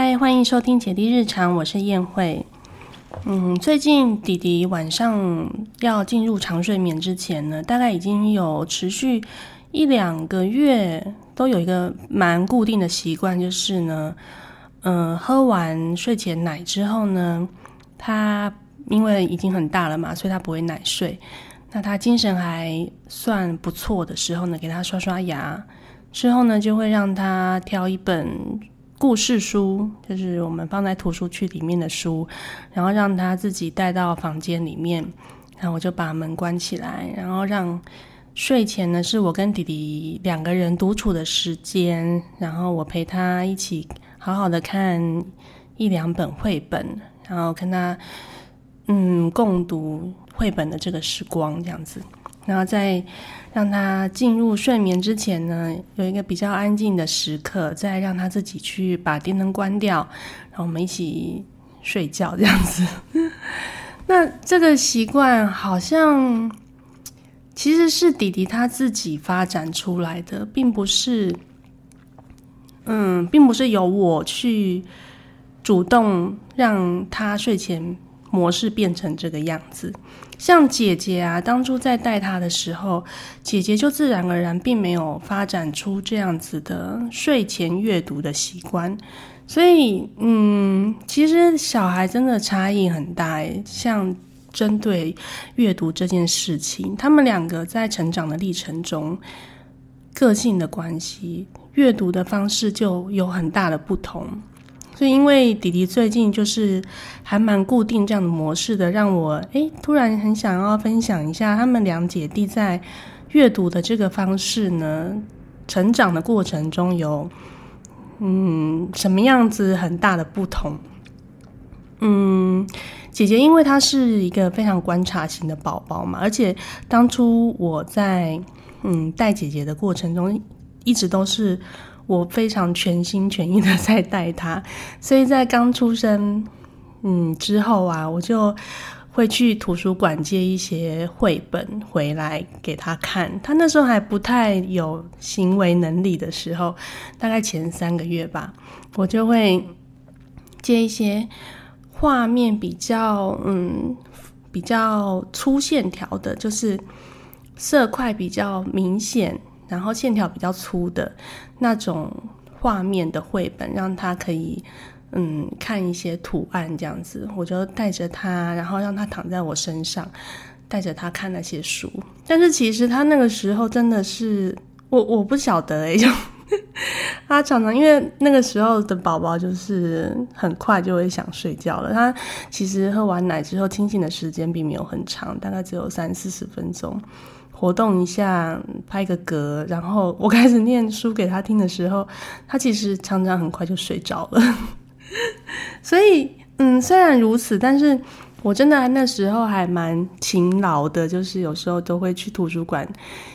嗨，欢迎收听姐弟日常，我是燕慧。嗯，最近弟弟晚上要进入长睡眠之前呢，大概已经有持续一两个月，都有一个蛮固定的习惯，就是呢，嗯，喝完睡前奶之后呢，他因为已经很大了嘛，所以他不会奶睡。那他精神还算不错的时候呢，给他刷刷牙之后呢，就会让他挑一本。故事书就是我们放在图书区里面的书，然后让他自己带到房间里面，然后我就把门关起来，然后让睡前呢是我跟弟弟两个人独处的时间，然后我陪他一起好好的看一两本绘本，然后跟他嗯共读绘本的这个时光这样子。然后在让他进入睡眠之前呢，有一个比较安静的时刻，再让他自己去把电灯关掉，然后我们一起睡觉这样子。那这个习惯好像其实是弟弟他自己发展出来的，并不是，嗯，并不是由我去主动让他睡前模式变成这个样子。像姐姐啊，当初在带他的时候，姐姐就自然而然并没有发展出这样子的睡前阅读的习惯，所以，嗯，其实小孩真的差异很大诶。像针对阅读这件事情，他们两个在成长的历程中，个性的关系，阅读的方式就有很大的不同。所以，因为弟弟最近就是还蛮固定这样的模式的，让我诶突然很想要分享一下他们两姐弟在阅读的这个方式呢，成长的过程中有嗯什么样子很大的不同。嗯，姐姐因为她是一个非常观察型的宝宝嘛，而且当初我在嗯带姐姐的过程中，一直都是。我非常全心全意的 在带他，所以在刚出生嗯之后啊，我就会去图书馆借一些绘本回来给他看。他那时候还不太有行为能力的时候，大概前三个月吧，我就会借一些画面比较嗯比较粗线条的，就是色块比较明显。然后线条比较粗的那种画面的绘本，让他可以嗯看一些图案这样子，我就带着他，然后让他躺在我身上，带着他看那些书。但是其实他那个时候真的是我我不晓得哎，就 他常常因为那个时候的宝宝就是很快就会想睡觉了。他其实喝完奶之后清醒的时间并没有很长，大概只有三四十分钟。活动一下，拍个嗝，然后 我开始念书给他听的时候，他其实常常很快就睡着了。所以，嗯，虽然如此，但是我真的那时候还蛮勤劳的，就是有时候都会去图书馆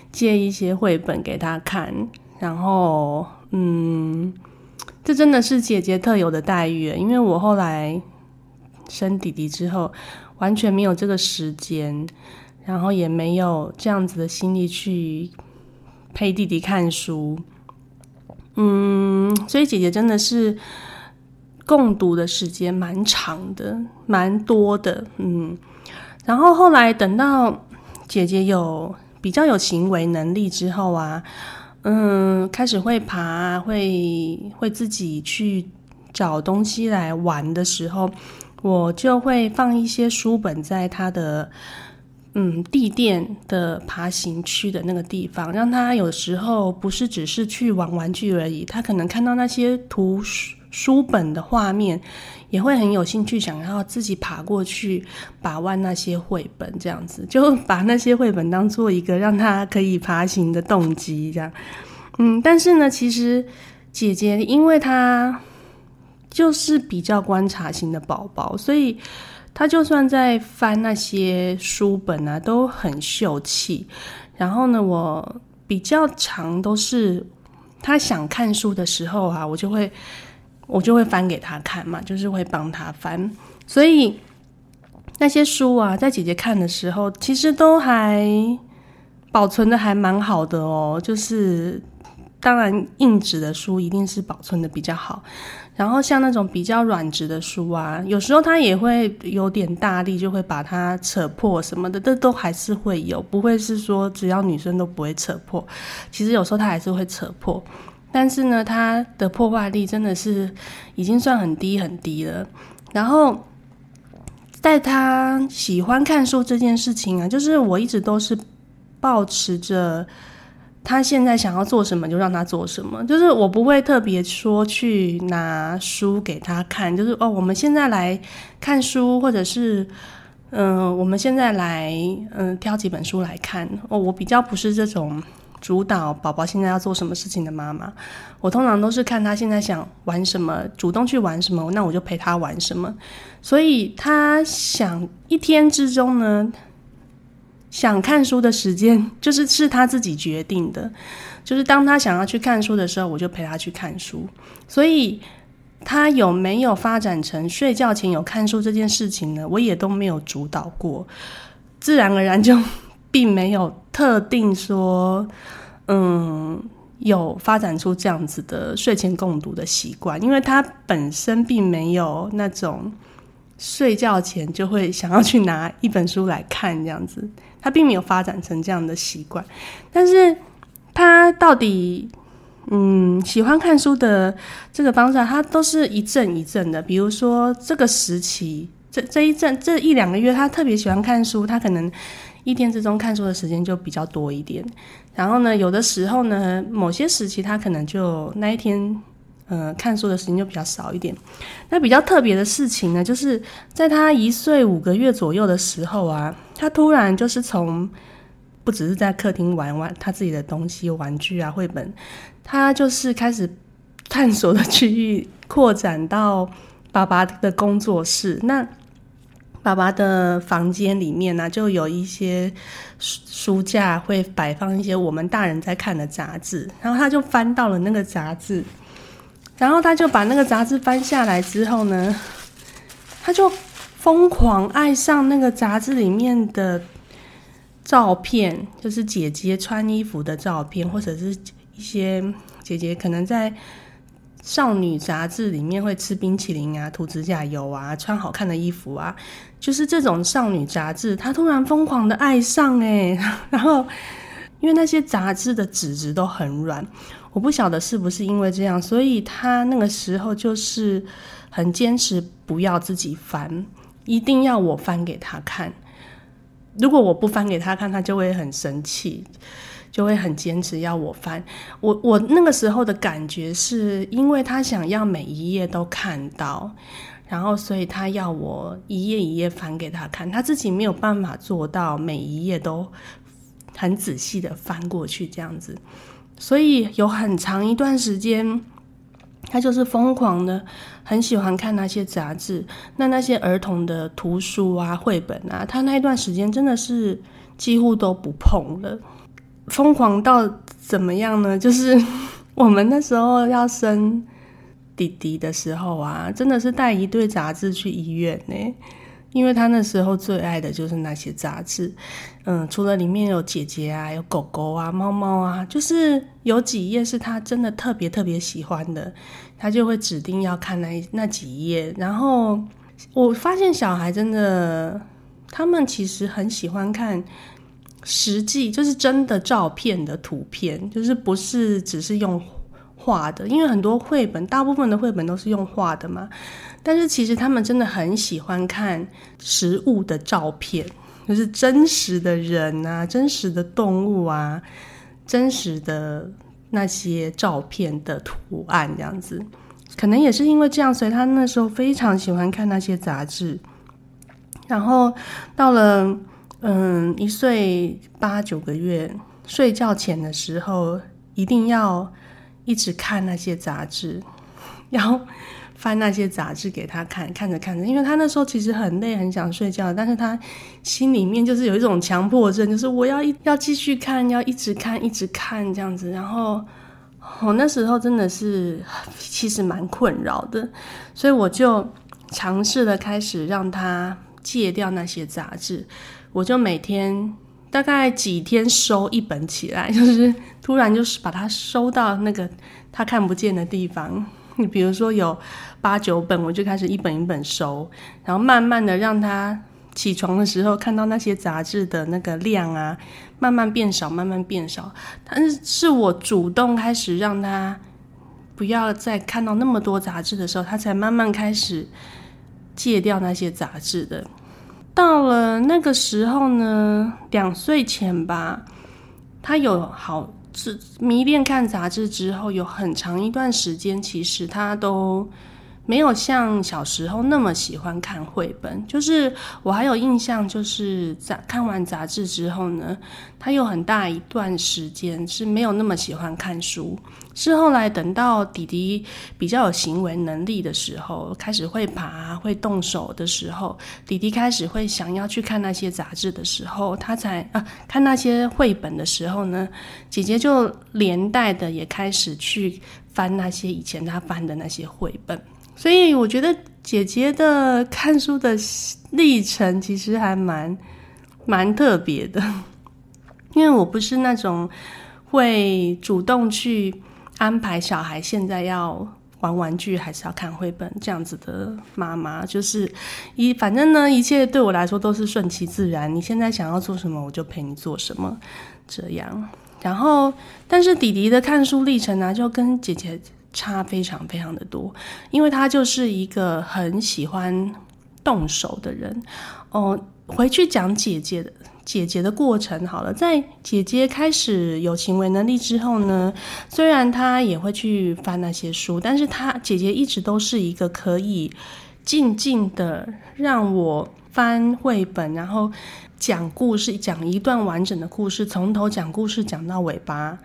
借一些绘本给他看。然后，嗯，这真的是姐姐特有的待遇，因为我后来生弟弟之后，完全没有这个时间。然后也没有这样子的心力去陪弟弟看书，嗯，所以姐姐真的是共读的时间蛮长的，蛮多的，嗯。然后后来等到姐姐有比较有行为能力之后啊，嗯，开始会爬，会会自己去找东西来玩的时候，我就会放一些书本在他的。嗯，地垫的爬行区的那个地方，让他有时候不是只是去玩玩具而已，他可能看到那些图书书本的画面，也会很有兴趣，想要自己爬过去把玩那些绘本，这样子就把那些绘本当做一个让他可以爬行的动机，这样。嗯，但是呢，其实姐姐因为她就是比较观察型的宝宝，所以。他就算在翻那些书本啊，都很秀气。然后呢，我比较常都是他想看书的时候啊，我就会我就会翻给他看嘛，就是会帮他翻。所以那些书啊，在姐姐看的时候，其实都还保存的还蛮好的哦。就是当然硬纸的书一定是保存的比较好。然后像那种比较软质的书啊，有时候他也会有点大力，就会把它扯破什么的，这都还是会有，不会是说只要女生都不会扯破。其实有时候他还是会扯破，但是呢，它的破坏力真的是已经算很低很低了。然后在他喜欢看书这件事情啊，就是我一直都是保持着。他现在想要做什么就让他做什么，就是我不会特别说去拿书给他看，就是哦，我们现在来看书，或者是嗯，我们现在来嗯挑几本书来看。哦，我比较不是这种主导宝宝现在要做什么事情的妈妈，我通常都是看他现在想玩什么，主动去玩什么，那我就陪他玩什么。所以他想一天之中呢。想看书的时间 就是是他自己决定的，就是当他想要去看书的时候，我就陪他去看书。所以他有没有发展成睡觉前有看书这件事情呢？我也都没有主导过，自然而然就并没有特定说，嗯，有发展出这样子的睡前共读的习惯，因为他本身并没有那种。睡觉前就会想要去拿一本书来看，这样子，他并没有发展成这样的习惯。但是，他到底嗯喜欢看书的这个方向，他都是一阵一阵的。比如说，这个时期，这这一阵这一两个月，他特别喜欢看书，他可能一天之中看书的时间就比较多一点。然后呢，有的时候呢，某些时期他可能就那一天。呃，看书的时间就比较少一点。那比较特别的事情呢，就是在他一岁五个月左右的时候啊，他突然就是从不只是在客厅玩玩他自己的东西、玩具啊、绘本，他就是开始探索的区域扩展到爸爸的工作室。那爸爸的房间里面呢，就有一些书书架会摆放一些我们大人在看的杂志，然后他就翻到了那个杂志。然后他就把那个杂志翻下来之后呢，他就疯狂爱上那个杂志里面的照片，就是姐姐穿衣服的照片，或者是一些姐姐可能在少女杂志里面会吃冰淇淋啊、涂指甲油啊、穿好看的衣服啊，就是这种少女杂志，他突然疯狂的爱上哎，然后因为那些杂志的纸质都很软。我不晓得是不是因为这样，所以他那个时候就是很坚持不要自己翻，一定要我翻给他看。如果我不翻给他看，他就会很生气，就会很坚持要我翻。我我那个时候的感觉是因为他想要每一页都看到，然后所以他要我一页一页翻给他看，他自己没有办法做到每一页都很仔细的翻过去这样子。所以有很长一段时间，他就是疯狂的，很喜欢看那些杂志。那那些儿童的图书啊、绘本啊，他那一段时间真的是几乎都不碰了。疯狂到怎么样呢？就是 我们那时候要生弟弟的时候啊，真的是带一堆杂志去医院呢。因为他那时候最爱的就是那些杂志，嗯，除了里面有姐姐啊、有狗狗啊、猫猫啊，就是有几页是他真的特别特别喜欢的，他就会指定要看那那几页。然后我发现小孩真的，他们其实很喜欢看实际，就是真的照片的图片，就是不是只是用画的，因为很多绘本，大部分的绘本都是用画的嘛。但是其实他们真的很喜欢看实物的照片，就是真实的人啊、真实的动物啊、真实的那些照片的图案这样子。可能也是因为这样，所以他那时候非常喜欢看那些杂志。然后到了嗯一岁八九个月睡觉前的时候，一定要一直看那些杂志，然后。翻那些杂志给他看，看着看着，因为他那时候其实很累，很想睡觉，但是他心里面就是有一种强迫症，就是我要一要继续看，要一直看，一直看这样子。然后我那时候真的是其实蛮困扰的，所以我就尝试的开始让他戒掉那些杂志，我就每天大概几天收一本起来，就是突然就是把它收到那个他看不见的地方。你比如说有八九本，我就开始一本一本收，然后慢慢的让他起床的时候看到那些杂志的那个量啊，慢慢变少，慢慢变少。但是是我主动开始让他不要再看到那么多杂志的时候，他才慢慢开始戒掉那些杂志的。到了那个时候呢，两岁前吧，他有好。是迷恋看杂志之后，有很长一段时间，其实他都没有像小时候那么喜欢看绘本。就是我还有印象，就是在看完杂志之后呢，他有很大一段时间是没有那么喜欢看书。是后来等到弟弟比较有行为能力的时候，开始会爬、会动手的时候，弟弟开始会想要去看那些杂志的时候，他才啊看那些绘本的时候呢，姐姐就连带的也开始去翻那些以前他翻的那些绘本。所以我觉得姐姐的看书的历程其实还蛮蛮特别的，因为我不是那种会主动去。安排小孩现在要玩玩具还是要看绘本这样子的妈妈，就是一反正呢，一切对我来说都是顺其自然。你现在想要做什么，我就陪你做什么，这样。然后，但是弟弟的看书历程呢，就跟姐姐差非常非常的多，因为他就是一个很喜欢动手的人。哦，回去讲姐姐的。姐姐的过程好了，在姐姐开始有行为能力之后呢，虽然她也会去翻那些书，但是她姐姐一直都是一个可以静静的让我翻绘本，然后讲故事，讲一段完整的故事，从头讲故事讲到尾巴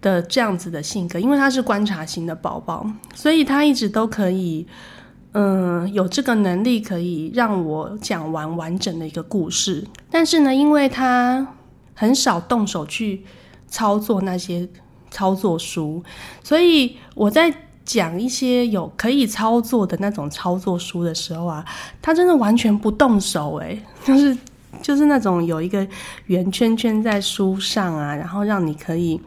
的这样子的性格。因为他是观察型的宝宝，所以他一直都可以。嗯，有这个能力可以让我讲完完整的一个故事，但是呢，因为他很少动手去操作那些操作书，所以我在讲一些有可以操作的那种操作书的时候啊，他真的完全不动手，诶，就是 就是那种有一个圆圈圈在书上啊，然后让你可以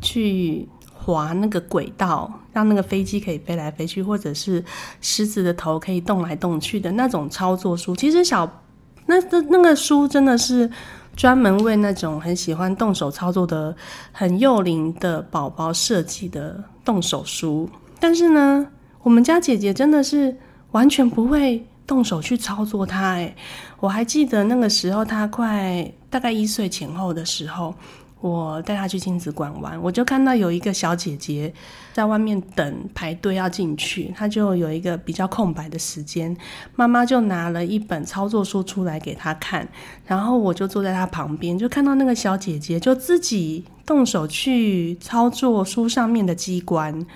去。滑那个轨道，让那个飞机可以飞来飞去，或者是狮子的头可以动来动去的那种操作书。其实小那那那个书真的是专门为那种很喜欢动手操作的很幼龄的宝宝设计的动手书。但是呢，我们家姐姐真的是完全不会动手去操作它。诶，我还记得那个时候，她快大概一岁前后的时候。我带他去亲子馆玩，我就看到有一个小姐姐在外面等排队要进去，她就有一个比较空白的时间，妈妈就拿了一本操作书出来给她看，然后我就坐在她旁边，就看到那个小姐姐就自己动手去操作书上面的机关，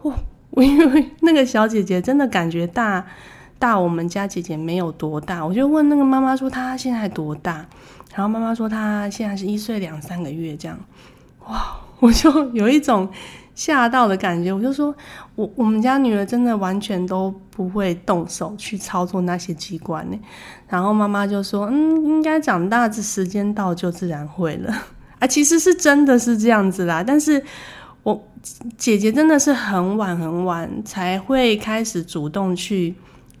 哦，我因为那个小姐姐真的感觉大大我们家姐姐没有多大，我就问那个妈妈说她现在多大？然后妈妈说她现在是一岁两三个月这样，哇！我就有一种吓到的感觉。我就说，我我们家女儿真的完全都不会动手去操作那些机关呢。然后妈妈就说，嗯，应该长大这时间到就自然会了 啊。其实是真的是这样子啦。但是我姐姐真的是很晚很晚才会开始主动去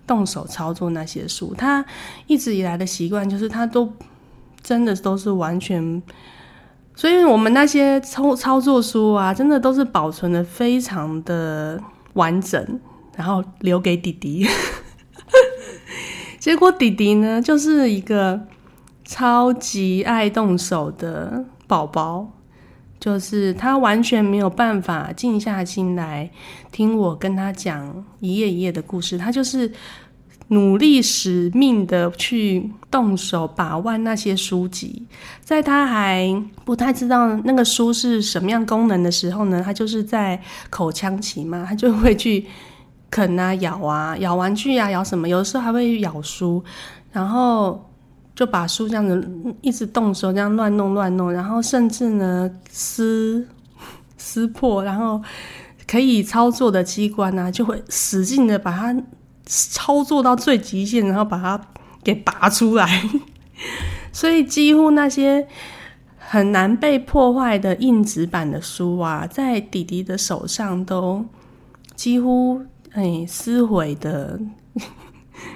动手操作那些书。她一直以来的习惯就是她都。真的都是完全，所以我们那些操操作书啊，真的都是保存的非常的完整，然后留给弟弟。结果弟弟呢，就是一个超级爱动手的宝宝，就是他完全没有办法静下心来听我跟他讲一页一页的故事，他就是。努力使命的去动手把玩那些书籍，在他还不太知道那个书是什么样功能的时候呢，他就是在口腔期嘛，他就会去啃啊、咬啊、咬玩具啊、咬什么，有的时候还会咬书，然后就把书这样子一直动手这样乱弄乱弄，然后甚至呢撕撕破，然后可以操作的机关呢，就会使劲的把它。操作到最极限，然后把它给拔出来，所以几乎那些很难被破坏的硬纸板的书啊，在弟弟的手上都几乎哎撕毁的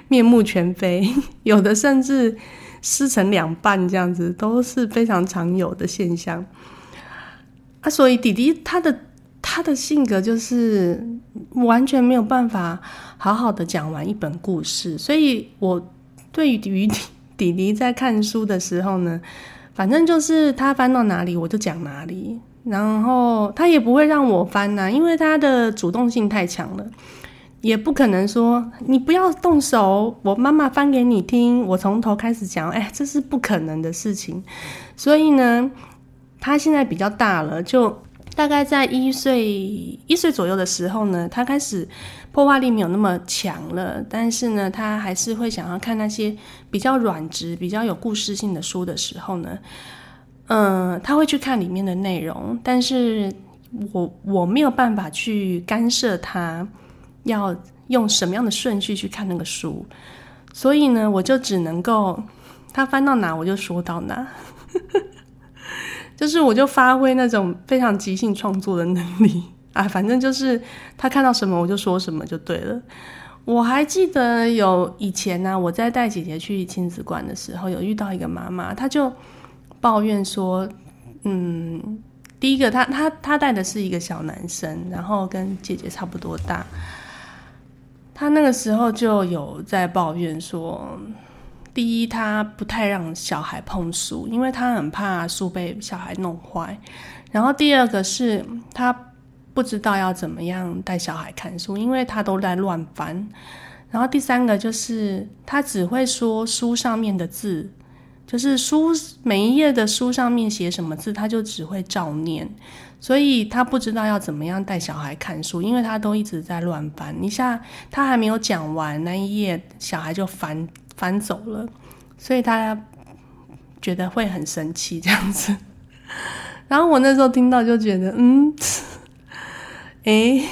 面目全非，有的甚至撕成两半，这样子都是非常常有的现象。啊，所以弟弟他的他的性格就是完全没有办法好好的讲完一本故事，所以我对于弟弟在看书的时候呢。反正就是他翻到哪里我就讲哪里，然后他也不会让我翻呐，因为他的主动性太强了，也不可能说你不要动手，我妈妈翻给你听，我从头开始讲，哎，这是不可能的事情。所以呢，他现在比较大了，就大概在一岁一岁左右的时候呢，他开始。破坏力没有那么强了，但是呢，他还是会想要看那些比较软质、比较有故事性的书的时候呢，嗯，他会去看里面的内容，但是我我没有办法去干涉他要用什么样的顺序去看那个书，所以呢，我就只能够他翻到哪我就说到哪，就是我就发挥那种非常即兴创作的能力。啊，反正就是他看到什么我就说什么就对了。我还记得有以前呢，我在带姐姐去亲子馆的时候，有遇到一个妈妈，她就抱怨说，嗯，第一个，她她她带的是一个小男生，然后跟姐姐差不多大，她那个时候就有在抱怨说，第一，他不太让小孩碰书，因为他很怕书被小孩弄坏，然后第二个是他。不知道要怎么样带小孩看书，因为他都在乱翻。然后第三个就是他只会说书上面的字，就是书每一页的书上面写什么字，他就只会照念。所以他不知道要怎么样带小孩看书，因为他都一直在乱翻。你像他还没有讲完那一页，小孩就翻翻走了，所以他觉得会很生气这样子。然后我那时候听到就觉得，嗯。哎，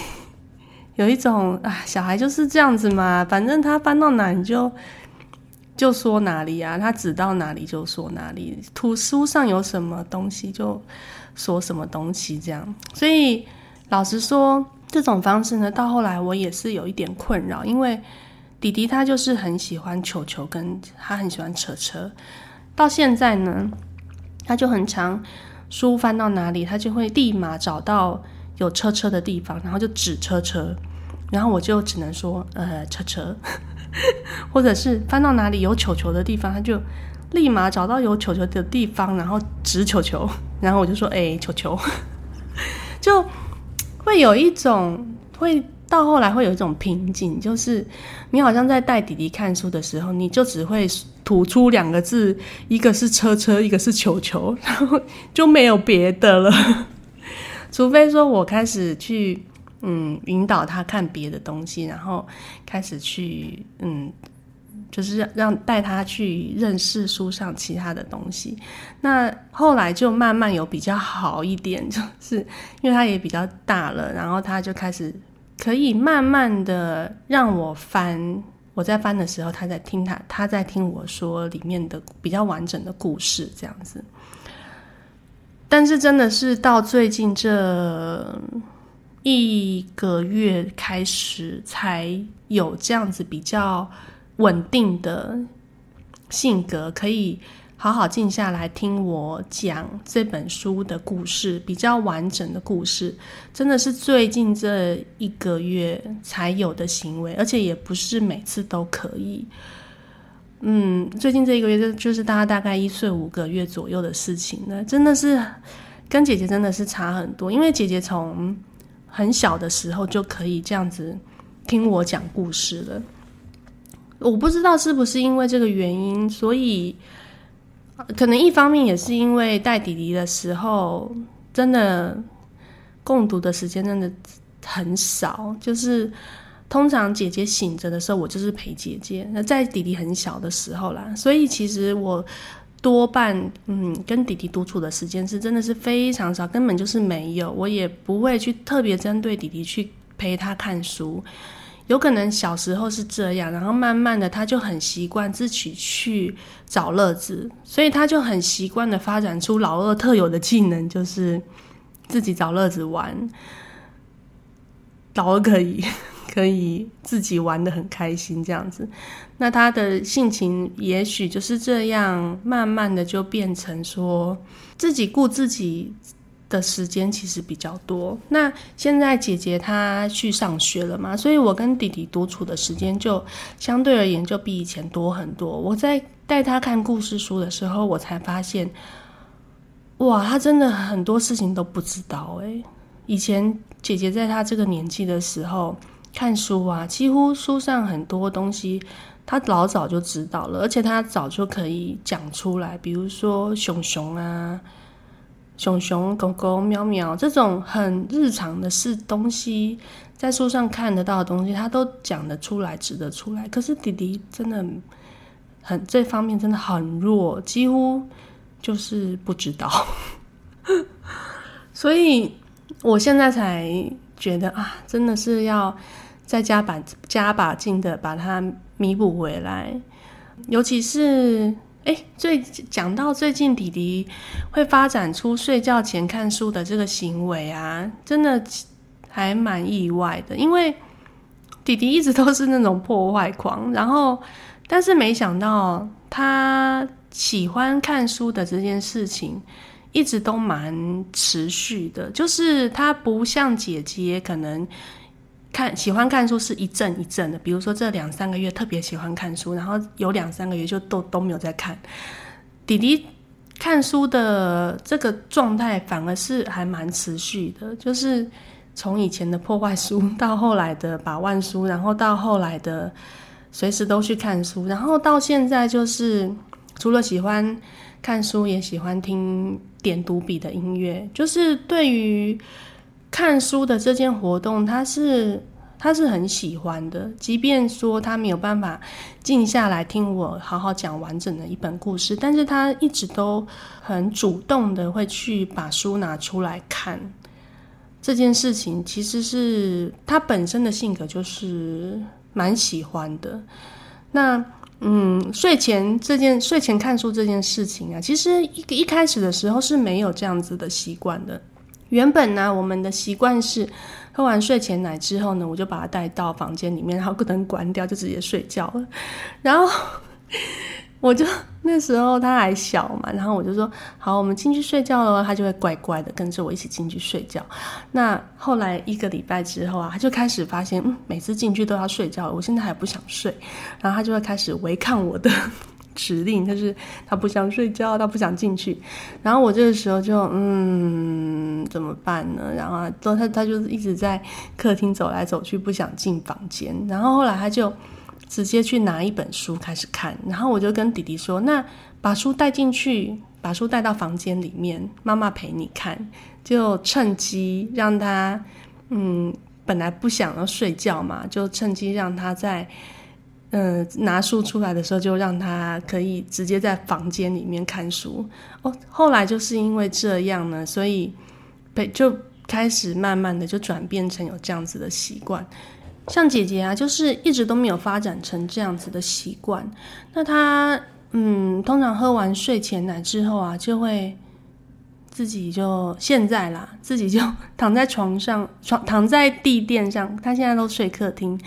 有一种啊，小孩就是这样子嘛，反正他翻到哪你就就说哪里啊，他指到哪里就说哪里，图书上有什么东西就说什么东西，这样。所以老实说，这种方式呢，到后来我也是有一点困扰，因为弟弟他就是很喜欢球球，跟他很喜欢车车，到现在呢，他就很常书翻到哪里，他就会立马找到。有车车的地方，然后就指车车，然后我就只能说呃车车，或者是翻到哪里有球球的地方，他就立马找到有球球的地方，然后指球球，然后我就说哎球球，就会有一种会到后来会有一种瓶颈，就是你好像在带弟弟看书的时候，你就只会吐出两个字，一个是车车，一个是球球，然后就没有别的了。除非说我开始去嗯引导他看别的东西，然后开始去嗯，就是让带他去认识书上其他的东西。那后来就慢慢有比较好一点，就是因为他也比较大了，然后他就开始可以慢慢的让我翻。我在翻的时候，他在听他他在听我说里面的比较完整的故事，这样子。但是真的是到最近这一个月开始，才有这样子比较稳定的性格，可以好好静下来听我讲这本书的故事，比较完整的故事，真的是最近这一个月才有的行为，而且也不是每次都可以。嗯，最近这一个月就就是大家大概一岁五个月左右的事情呢，真的是跟姐姐真的是差很多。因为姐姐从很小的时候就可以这样子听我讲故事了。我不知道是不是因为这个原因，所以可能一方面也是因为带弟弟的时候，真的共读的时间真的很少，就是。通常姐姐醒着的时候，我就是陪姐姐。那在弟弟很小的时候啦，所以其实我多半嗯跟弟弟独处的时间是真的是非常少，根本就是没有。我也不会去特别针对弟弟去陪他看书，有可能小时候是这样，然后慢慢的他就很习惯自己去找乐子，所以他就很习惯的发展出老二特有的技能，就是自己找乐子玩。老二可以可以自己玩的很开心这样子，那他的性情也许就是这样，慢慢的就变成说自己顾自己。的时间其实比较多。那现在姐姐她去上学了嘛，所以我跟弟弟独处的时间就相对而言就比以前多很多。我在带他看故事书的时候，我才发现，哇，他真的很多事情都不知道诶，以前姐姐在他这个年纪的时候看书啊，几乎书上很多东西他老早就知道了，而且他早就可以讲出来，比如说熊熊啊。熊熊、狗狗、喵喵这种很日常的事东西，在书上看得到的东西，他都讲得出来、指得出来。可是弟弟真的很这方面真的很弱，几乎就是不知道。所以我现在才觉得啊，真的是要再加把加把劲的把它弥补回来，尤其是。哎，最讲到最近弟弟会发展出睡觉前看书的这个行为啊，真的还蛮意外的。因为弟弟一直都是那种破坏狂，然后但是没想到他喜欢看书的这件事情一直都蛮持续的，就是他不像姐姐可能。看喜欢看书是一阵一阵的，比如说这两三个月特别喜欢看书，然后有两三个月就都都没有在看。弟弟看书的这个状态反而是还蛮持续的，就是从以前的破坏书到后来的把万书，然后到后来的随时都去看书，然后到现在就是除了喜欢看书，也喜欢听点读笔的音乐，就是对于。看书的这件活动，他是他是很喜欢的。即便说他没有办法静下来听我好好讲完整的一本故事，但是他一直都很主动的会去把书拿出来看。这件事情其实是他本身的性格就是蛮喜欢的。那嗯，睡前这件睡前看书这件事情啊，其实一一开始的时候是没有这样子的习惯的。原本呢，我们的习惯是喝完睡前奶之后呢，我就把他带到房间里面，然后不能关掉，就直接睡觉了。然后 我就那时候他还小嘛，然后我就说好，我们进去睡觉了，他就会乖乖的跟着我一起进去睡觉。那后来一个礼拜之后啊，他就开始发现，嗯，每次进去都要睡觉，我现在还不想睡，然后他就会开始违抗我的。指令，但是他不想睡觉，他不想进去。然后我这个时候就嗯，怎么办呢？然后他他就是一直在客厅走来走去，不想进房间。然后后来他就直接去拿一本书开始看。然后我就跟弟弟说：“那把书带进去，把书带到房间里面，妈妈陪你看。”就趁机让他嗯，本来不想要睡觉嘛，就趁机让他在。嗯，拿书出来的时候，就让他可以直接在房间里面看书。哦，后来就是因为这样呢，所以被就开始慢慢的就转变成有这样子的习惯。像姐姐啊，就是一直都没有发展成这样子的习惯。那她嗯，通常喝完睡前奶之后啊，就会自己就现在啦，自己就躺在床上，床躺在地垫上。她现在都睡客厅。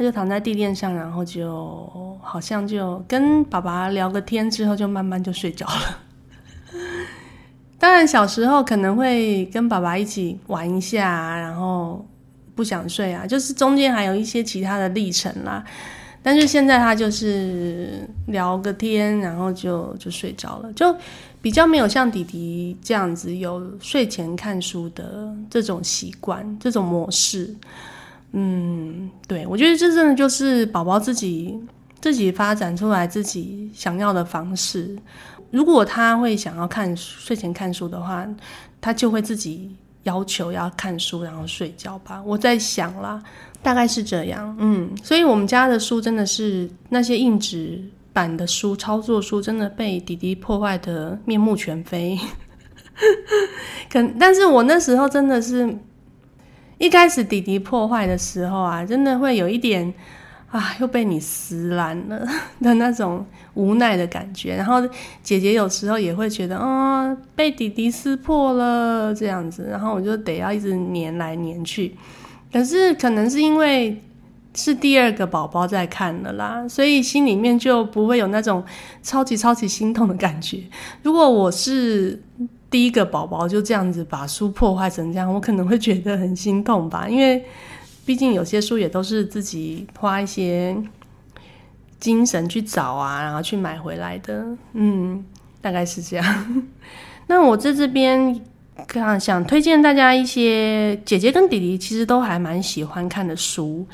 他就躺在地垫上，然后就好像就跟爸爸聊个天，之后就慢慢就睡着了。当然，小时候可能会跟爸爸一起玩一下，然后不想睡啊，就是中间还有一些其他的历程啦。但是现在他就是聊个天，然后就就睡着了，就比较没有像弟弟这样子有睡前看书的这种习惯、这种模式。嗯，对，我觉得这真的就是宝宝自己自己发展出来自己想要的方式。如果他会想要看睡前看书的话，他就会自己要求要看书，然后睡觉吧。我在想啦，大概是这样。嗯，所以我们家的书真的是那些硬纸版的书、操作书，真的被弟弟破坏的面目全非。可，但是我那时候真的是。一开始弟弟破坏的时候啊，真的会有一点啊，又被你撕烂了 的那种无奈的感觉。然后姐姐有时候也会觉得，啊，被弟弟撕破了这样子，然后我就得要一直粘来粘去。可是可能是因为是第二个宝宝在看了啦，所以心里面就不会有那种超级超级心痛的感觉。如果我是第一个宝宝就这样子把书破坏成这样，我可能会觉得很心痛吧，因为毕竟有些书也都是自己花一些精神去找啊，然后去买回来的，嗯，大概是这样。那我在这边看想推荐大家一些姐姐跟弟弟其实都还蛮喜欢看的书，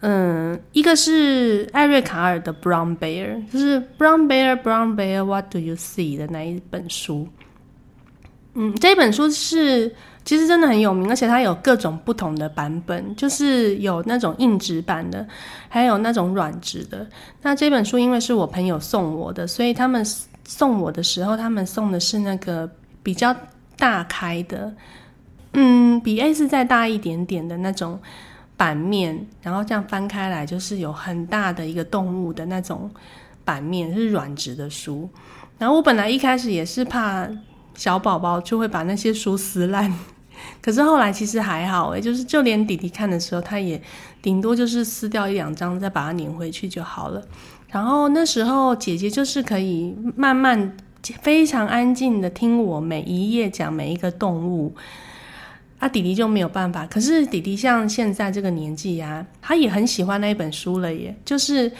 嗯，一个是艾瑞卡尔的《Brown Bear》，就是《Brown Bear Brown Bear What Do You See》的那一本书。嗯，这本书是其实真的很有名，而且它有各种不同的版本，就是有那种硬纸版的，还有那种软纸的。那这本书因为是我朋友送我的，所以他们送我的时候，他们送的是那个比较大开的，嗯，比 A 四再大一点点的那种版面，然后这样翻开来就是有很大的一个动物的那种版面，是软纸的书。然后我本来一开始也是怕。小宝宝就会把那些书撕烂，可是后来其实还好诶，就是就连弟弟看的时候，他也顶多就是撕掉一两张，再把它粘回去就好了。然后那时候姐姐就是可以慢慢非常安静的听我每一页讲每一个动物，啊，弟弟就没有办法。可是弟弟像现在这个年纪呀，他也很喜欢那一本书了，耶，就是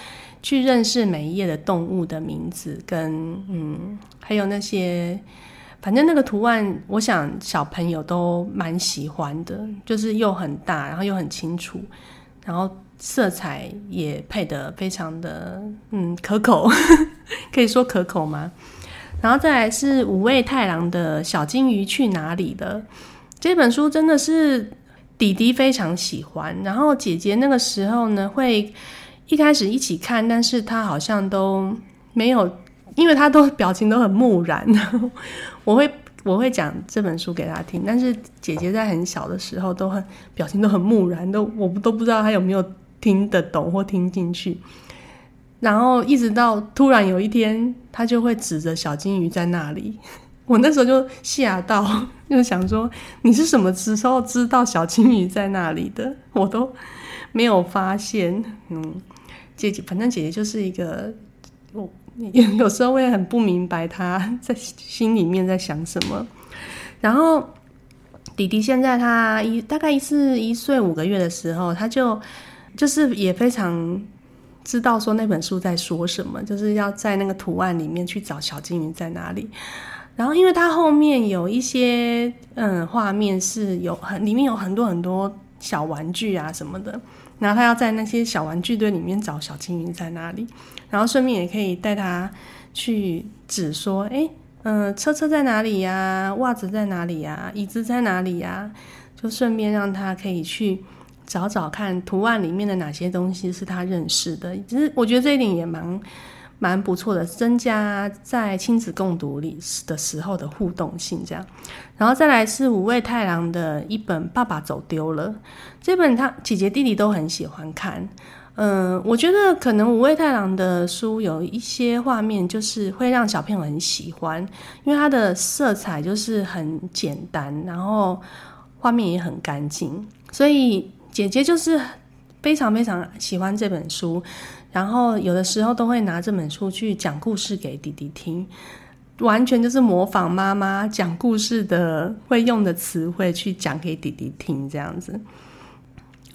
去认识每一页的动物的名字，跟嗯，还有那些。反正那个图案，我想小朋友都蛮喜欢的，就是又很大，然后又很清楚，然后色彩也配得非常的嗯可口，可以说可口吗？然后再来是五味太郎的小金鱼去哪里了？这本书真的是弟弟非常喜欢，然后姐姐那个时候呢会一开始一起看，但是他好像都没有。因为他都表情都很木然，我会我会讲这本书给他听，但是姐姐在很小的时候都很表情都很木然，都我都不知道他有没有听得懂或听进去。然后一直到突然有一天，他就会指着小金鱼在那里，我那时候就吓到，就想说你是什么时候知道小金鱼在那里的？我都没有发现。嗯，姐姐，反正姐姐就是一个我。有有时候会很不明白他 在心里面在想什么，然后弟弟现在他一大概是一岁五个月的时候，他就就是也非常知道说那本书在说什么，就是要在那个图案里面去找小金鱼在哪里。然后因为他后面有一些嗯画面是有很里面有很多很多小玩具啊什么的。然后他要在那些小玩具堆里面找小金鱼在哪里，然后顺便也可以带他去指说，哎，嗯，车车在哪里呀？袜子在哪里呀？椅子在哪里呀？就顺便让他可以去找找看图案里面的哪些东西是他认识的。其实我觉得这一点也蛮。蛮不错的，增加在亲子共读里的时候的互动性，这样，然后再来是五味太郎的一本《爸爸走丢了》，这本他姐姐弟弟都很喜欢看。嗯，我觉得可能五味太郎的书有一些画面就是会让小朋友很喜欢，因为它的色彩就是很简单，然后画面也很干净，所以姐姐就是非常非常喜欢这本书。然后有的时候都会拿这本书去讲故事给弟弟听，完全就是模仿妈妈讲故事的会用的词汇去讲给弟弟听这样子。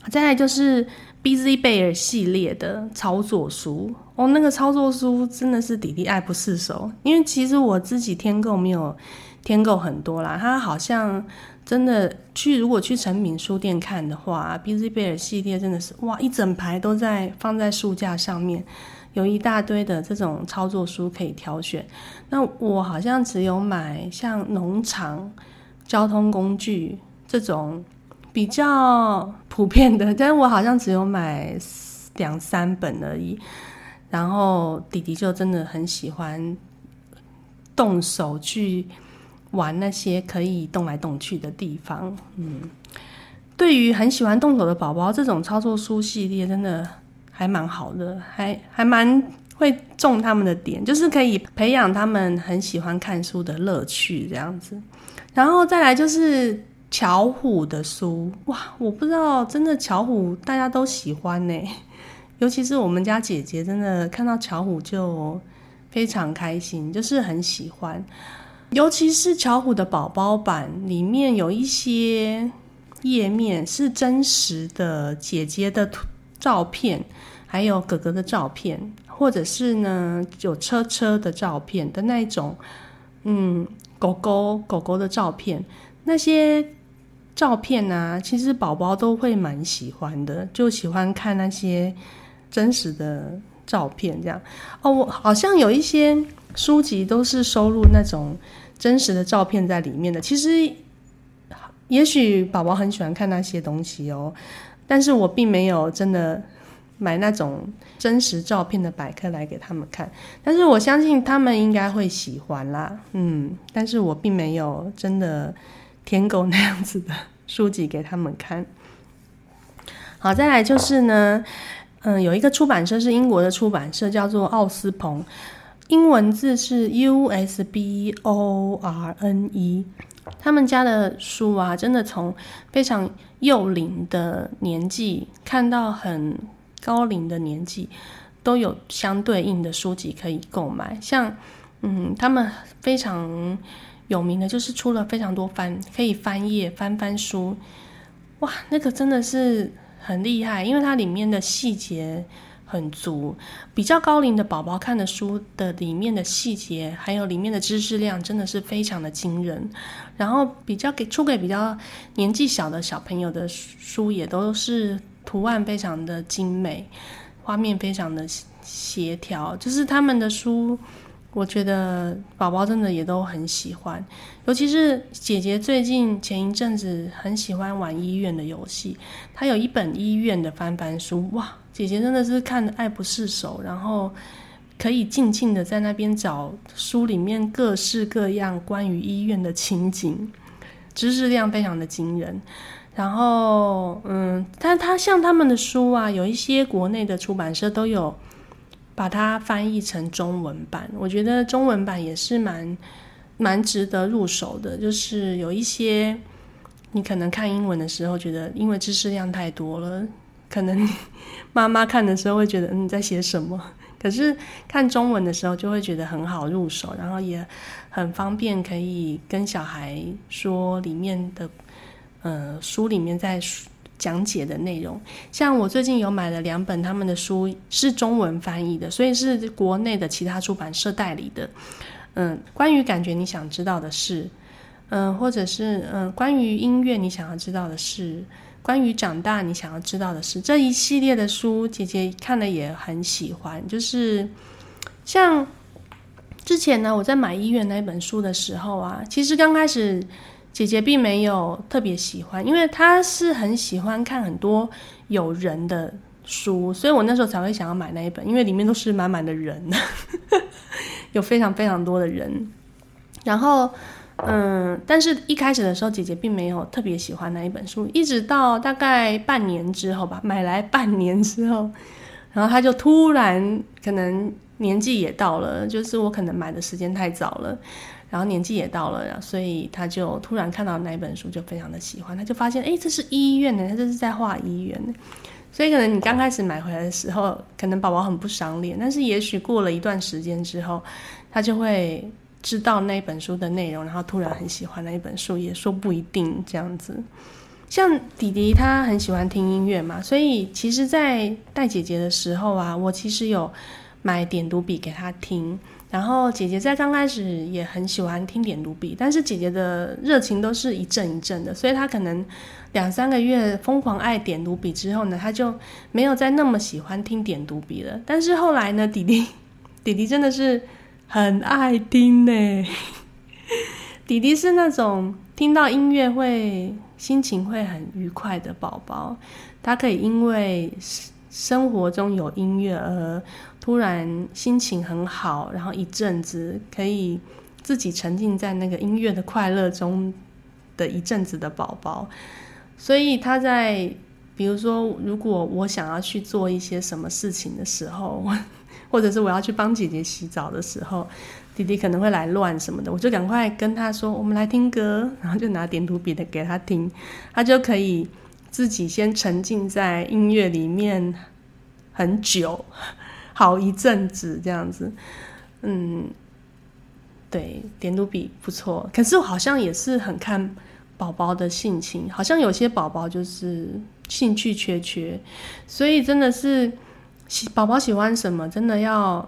再来就是 Busy Bear 系列的操作书哦，那个操作书真的是弟弟爱不释手，因为其实我自己添购没有添购很多啦，他好像。真的去，如果去成品书店看的话，Busy Bear 系列真的是哇，一整排都在放在书架上面，有一大堆的这种操作书可以挑选。那我好像只有买像农场、交通工具这种比较普遍的，但是我好像只有买两三本而已。然后弟弟就真的很喜欢动手去。玩那些可以动来动去的地方，嗯，对于很喜欢动手的宝宝，这种操作书系列真的还蛮好的，还还蛮会中他们的点，就是可以培养他们很喜欢看书的乐趣这样子。然后再来就是巧虎的书，哇，我不知道真的巧虎大家都喜欢呢，尤其是我们家姐姐，真的看到巧虎就非常开心，就是很喜欢。尤其是巧虎的宝宝版，里面有一些页面是真实的姐姐的图照片，还有哥哥的照片，或者是呢有车车的照片的那一种，嗯，狗狗狗狗的照片，那些照片呢，其实宝宝都会蛮喜欢的，就喜欢看那些真实的照片，这样哦，我好像有一些书籍都是收录那种。真实的照片在里面的，其实也许宝宝很喜欢看那些东西哦，但是我并没有真的买那种真实照片的百科来给他们看，但是我相信他们应该会喜欢啦，嗯，但是我并没有真的舔狗那样子的书籍给他们看。好，再来就是呢，嗯，有一个出版社是英国的出版社，叫做奥斯鹏。英文字是 U S B O R N E，他们家的书啊，真的从非常幼龄的年纪看到很高龄的年纪，都有相对应的书籍可以购买。像，嗯，他们非常有名的就是出了非常多翻可以翻页翻翻书，哇，那个真的是很厉害，因为它里面的细节。很足，比较高龄的宝宝看的书的里面的细节，还有里面的知识量，真的是非常的惊人。然后比较给出给比较年纪小的小朋友的书，也都是图案非常的精美，画面非常的协调，就是他们的书。我觉得宝宝真的也都很喜欢，尤其是姐姐最近前一阵子很喜欢玩医院的游戏，她有一本医院的翻翻书，哇，姐姐真的是看的爱不释手，然后可以静静的在那边找书里面各式各样关于医院的情景，知识量非常的惊人。然后，嗯，但他像他们的书啊，有一些国内的出版社都有。把它翻译成中文版，我觉得中文版也是蛮蛮值得入手的。就是有一些你可能看英文的时候，觉得因为知识量太多了，可能妈妈看的时候会觉得你在写什么，可是看中文的时候就会觉得很好入手，然后也很方便，可以跟小孩说里面的呃书里面在。讲解的内容，像我最近有买了两本他们的书，是中文翻译的，所以是国内的其他出版社代理的。嗯，关于感觉你想知道的事，嗯，或者是嗯，关于音乐你想要知道的事，关于长大你想要知道的事，这一系列的书，姐姐看了也很喜欢。就是像之前呢，我在买医院那本书的时候啊，其实刚开始。姐姐并没有特别喜欢，因为她是很喜欢看很多有人的书，所以我那时候才会想要买那一本，因为里面都是满满的人，有非常非常多的人。然后，嗯，但是一开始的时候，姐姐并没有特别喜欢那一本书，一直到大概半年之后吧，买来半年之后，然后她就突然可能年纪也到了，就是我可能买的时间太早了。然后年纪也到了，所以他就突然看到那一本书，就非常的喜欢。他就发现，哎，这是医院的，他这是在画医院的。所以可能你刚开始买回来的时候，可能宝宝很不赏脸，但是也许过了一段时间之后，他就会知道那本书的内容，然后突然很喜欢那一本书，也说不一定这样子。像弟弟他很喜欢听音乐嘛，所以其实，在带姐姐的时候啊，我其实有买点读笔给他听。然后姐姐在刚开始也很喜欢听点读笔，但是姐姐的热情都是一阵一阵的，所以她可能两三个月疯狂爱点读笔之后呢，她就没有再那么喜欢听点读笔了。但是后来呢，弟弟 弟弟真的是很爱听呢，弟弟是那种听到音乐会心情会很愉快的宝宝，他可以因为生活中有音乐而。突然心情很好，然后一阵子可以自己沉浸在那个音乐的快乐中的一阵子的宝宝，所以他在比如说，如果我想要去做一些什么事情的时候，或者是我要去帮姐姐洗澡的时候，弟弟可能会来乱什么的，我就赶快跟他说：“我们来听歌。”然后就拿点读笔的给他听，他就可以自己先沉浸在音乐里面很久，好一阵子这样子。嗯，对，点读笔不错，可是好像也是很看。宝宝的性情，好像有些宝宝就是兴趣缺缺，所以真的是宝宝喜欢什么，真的要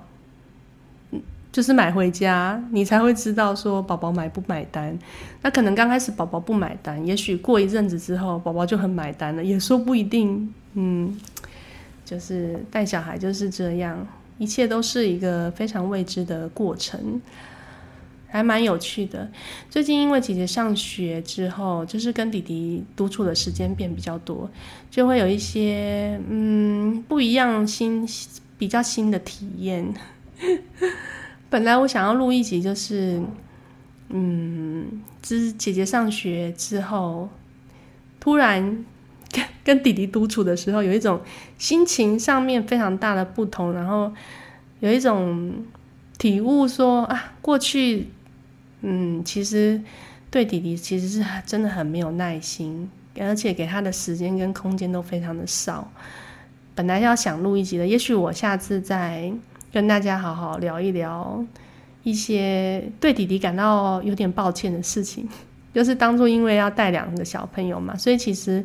就是买回家，你才会知道说宝宝买不买单。那可能刚开始宝宝不买单，也许过一阵子之后，宝宝就很买单了，也说不一定。嗯，就是带小孩就是这样，一切都是一个非常未知的过程。还蛮有趣的。最近因为姐姐上学之后，就是跟弟弟独处的时间变比较多，就会有一些嗯不一样新比较新的体验。本来我想要录一集，就是嗯，之姐姐上学之后，突然跟跟弟弟独处的时候，有一种心情上面非常大的不同，然后有一种体悟，说啊，过去。嗯，其实对弟弟其实是真的很没有耐心，而且给他的时间跟空间都非常的少。本来要想录一集的，也许我下次再跟大家好好聊一聊一些对弟弟感到有点抱歉的事情。就是当初因为要带两个小朋友嘛，所以其实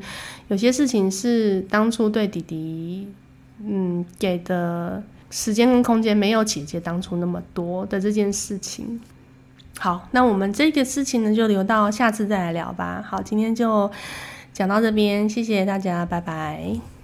有些事情是当初对弟弟嗯给的时间跟空间没有姐姐当初那么多的这件事情。好，那我们这个事情呢，就留到下次再来聊吧。好，今天就讲到这边，谢谢大家，拜拜。